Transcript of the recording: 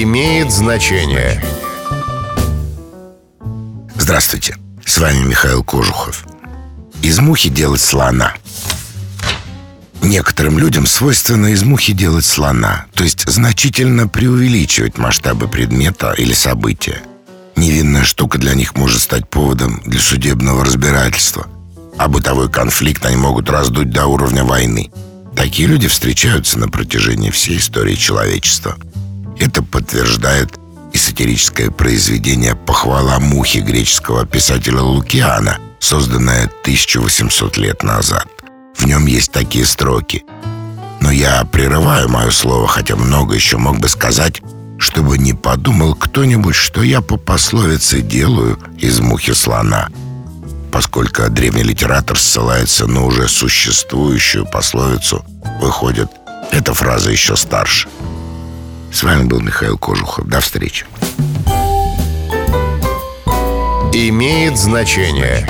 имеет значение. Здравствуйте, с вами Михаил Кожухов. Из мухи делать слона. Некоторым людям свойственно из мухи делать слона, то есть значительно преувеличивать масштабы предмета или события. Невинная штука для них может стать поводом для судебного разбирательства, а бытовой конфликт они могут раздуть до уровня войны. Такие люди встречаются на протяжении всей истории человечества. Это подтверждает и сатирическое произведение «Похвала мухи» греческого писателя Лукиана, созданное 1800 лет назад. В нем есть такие строки. Но я прерываю мое слово, хотя много еще мог бы сказать, чтобы не подумал кто-нибудь, что я по пословице делаю из мухи слона. Поскольку древний литератор ссылается на уже существующую пословицу, выходит, эта фраза еще старше. С вами был Михаил Кожухов. До встречи. Имеет значение.